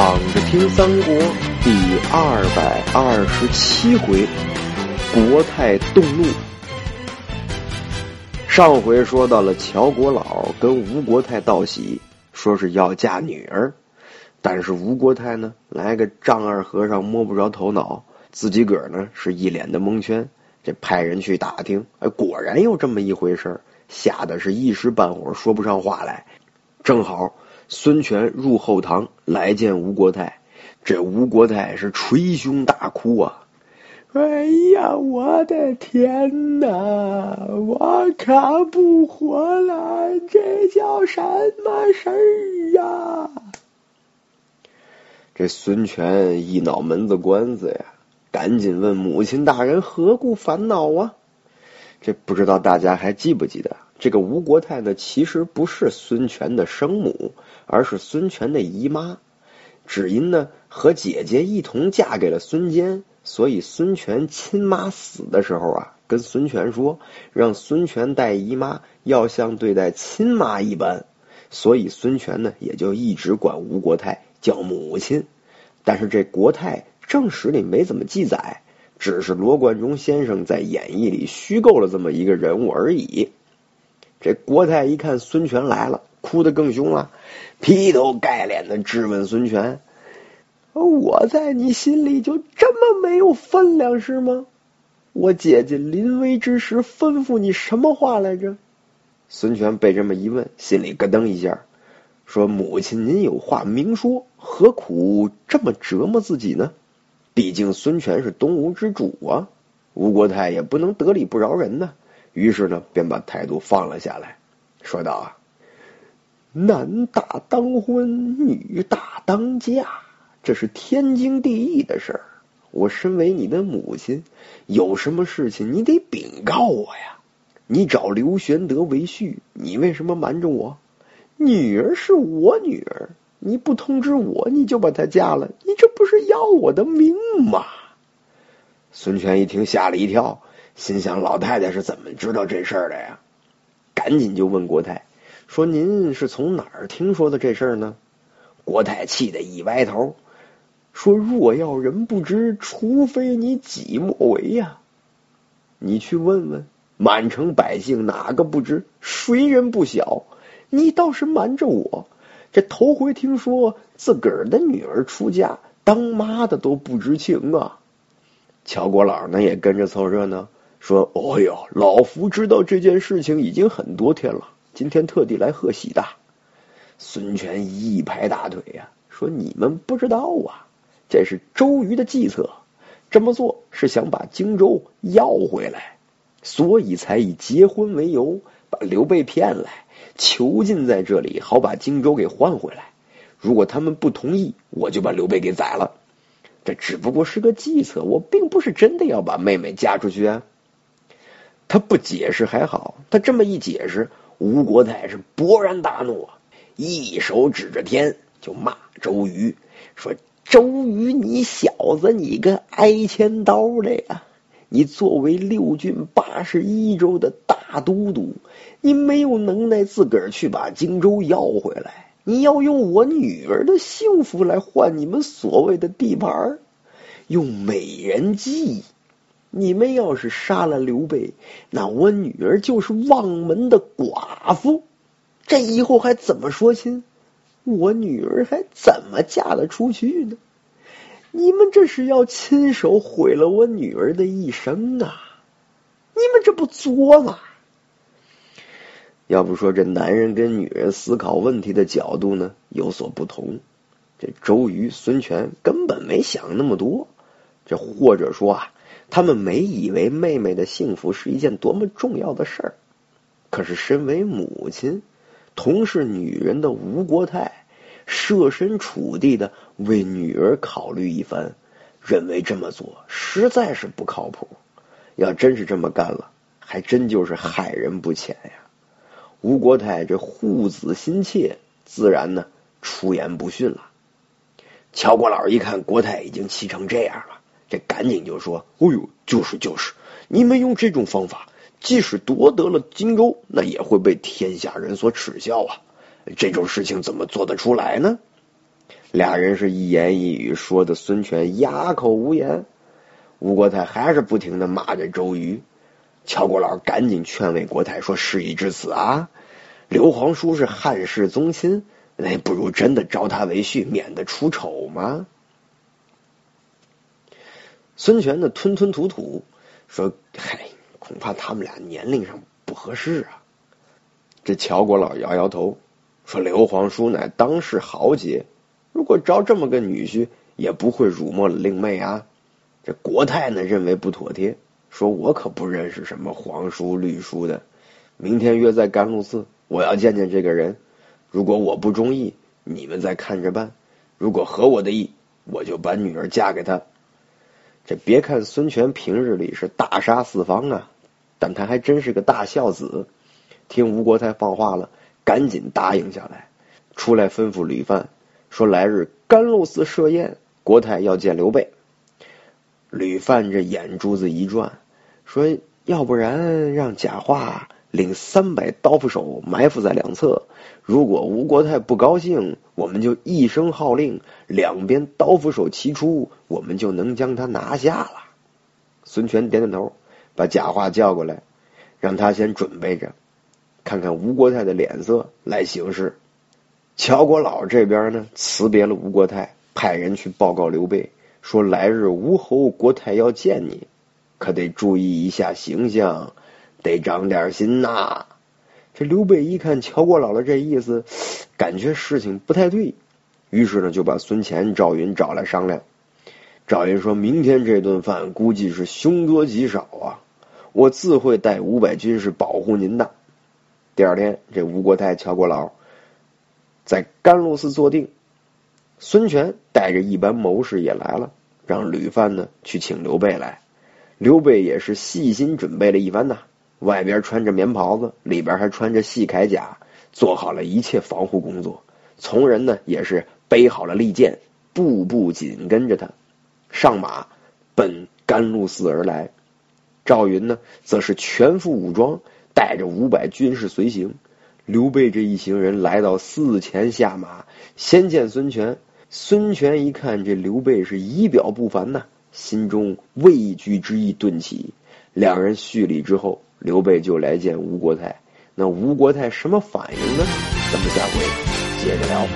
躺着听三国第二百二十七回，国泰动怒。上回说到了乔国老跟吴国太道喜，说是要嫁女儿，但是吴国太呢来个丈二和尚摸不着头脑，自己个儿呢是一脸的蒙圈。这派人去打听，哎，果然有这么一回事吓得是一时半会儿说不上话来。正好。孙权入后堂来见吴国太，这吴国太是捶胸大哭啊！哎呀，我的天哪，我看不活了，这叫什么事儿呀？这孙权一脑门子官司呀，赶紧问母亲大人何故烦恼啊？这不知道大家还记不记得？这个吴国太呢，其实不是孙权的生母，而是孙权的姨妈。只因呢和姐姐一同嫁给了孙坚，所以孙权亲妈死的时候啊，跟孙权说，让孙权带姨妈要像对待亲妈一般。所以孙权呢也就一直管吴国太叫母亲。但是这国太正史里没怎么记载，只是罗贯中先生在演绎里虚构了这么一个人物而已。这国太一看孙权来了，哭得更凶了，劈头盖脸的质问孙权：“我在你心里就这么没有分量是吗？我姐姐临危之时吩咐你什么话来着？”孙权被这么一问，心里咯噔一下，说：“母亲，您有话明说，何苦这么折磨自己呢？毕竟孙权是东吴之主啊，吴国太也不能得理不饶人呢。”于是呢，便把态度放了下来，说道：“啊，男大当婚，女大当嫁，这是天经地义的事儿。我身为你的母亲，有什么事情你得禀告我呀。你找刘玄德为婿，你为什么瞒着我？女儿是我女儿，你不通知我，你就把她嫁了，你这不是要我的命吗？”孙权一听，吓了一跳。心想：老太太是怎么知道这事儿的呀？赶紧就问国太说：“您是从哪儿听说的这事儿呢？”国太气得一歪头说：“若要人不知，除非你己莫为呀！你去问问满城百姓，哪个不知？谁人不晓？你倒是瞒着我，这头回听说自个儿的女儿出嫁，当妈的都不知情啊！”乔国老呢也跟着凑热闹。说：“哦哟，老夫知道这件事情已经很多天了，今天特地来贺喜的。”孙权一拍大腿呀，说：“你们不知道啊，这是周瑜的计策，这么做是想把荆州要回来，所以才以结婚为由把刘备骗来，囚禁在这里，好把荆州给换回来。如果他们不同意，我就把刘备给宰了。这只不过是个计策，我并不是真的要把妹妹嫁出去啊。”他不解释还好，他这么一解释，吴国太是勃然大怒啊，一手指着天就骂周瑜说：“周瑜，你小子，你个挨千刀的呀！你作为六郡八十一州的大都督，你没有能耐自个儿去把荆州要回来，你要用我女儿的幸福来换你们所谓的地盘，用美人计。”你们要是杀了刘备，那我女儿就是望门的寡妇，这以后还怎么说亲？我女儿还怎么嫁得出去呢？你们这是要亲手毁了我女儿的一生啊！你们这不作吗？要不说这男人跟女人思考问题的角度呢有所不同，这周瑜、孙权根本没想那么多，这或者说啊。他们没以为妹妹的幸福是一件多么重要的事儿，可是身为母亲，同是女人的吴国太，设身处地的为女儿考虑一番，认为这么做实在是不靠谱。要真是这么干了，还真就是害人不浅呀。吴国太这护子心切，自然呢出言不逊了。乔国老一看国太已经气成这样了。这赶紧就说：“哦呦，就是就是，你们用这种方法，即使夺得了荆州，那也会被天下人所耻笑啊！这种事情怎么做得出来呢？”俩人是一言一语说的孙权哑口无言。吴国太还是不停的骂着周瑜。乔国老赶紧劝慰国太说：“事已至此啊，刘皇叔是汉室宗亲，那不如真的招他为婿，免得出丑吗？”孙权呢吞吞吐吐说：“嗨，恐怕他们俩年龄上不合适啊。”这乔国老摇摇头说：“刘皇叔乃当世豪杰，如果招这么个女婿，也不会辱没了令妹啊。”这国太呢认为不妥帖。说我可不认识什么皇叔绿叔的，明天约在甘露寺，我要见见这个人。如果我不中意，你们再看着办；如果合我的意，我就把女儿嫁给他。这别看孙权平日里是大杀四方啊，但他还真是个大孝子。听吴国太放话了，赶紧答应下来，出来吩咐吕范说：来日甘露寺设宴，国太要见刘备。吕范这眼珠子一转，说：“要不然让贾华领三百刀斧手埋伏在两侧，如果吴国太不高兴，我们就一声号令，两边刀斧手齐出，我们就能将他拿下了。”孙权点点头，把贾化叫过来，让他先准备着，看看吴国太的脸色来行事。乔国老这边呢，辞别了吴国太，派人去报告刘备。说来日吴侯国太要见你，可得注意一下形象，得长点心呐。这刘备一看乔国老的这意思，感觉事情不太对，于是呢就把孙乾、赵云找来商量。赵云说明天这顿饭估计是凶多吉少啊，我自会带五百军士保护您的。第二天，这吴国太、乔国老在甘露寺坐定。孙权带着一班谋士也来了，让吕范呢去请刘备来。刘备也是细心准备了一番呐，外边穿着棉袍子，里边还穿着细铠甲，做好了一切防护工作。从人呢也是背好了利剑，步步紧跟着他上马，奔甘露寺而来。赵云呢则是全副武装，带着五百军士随行。刘备这一行人来到寺前下马，先见孙权。孙权一看这刘备是仪表不凡呐，心中畏惧之意顿起。两人叙礼之后，刘备就来见吴国太。那吴国太什么反应呢？咱们下回接着聊。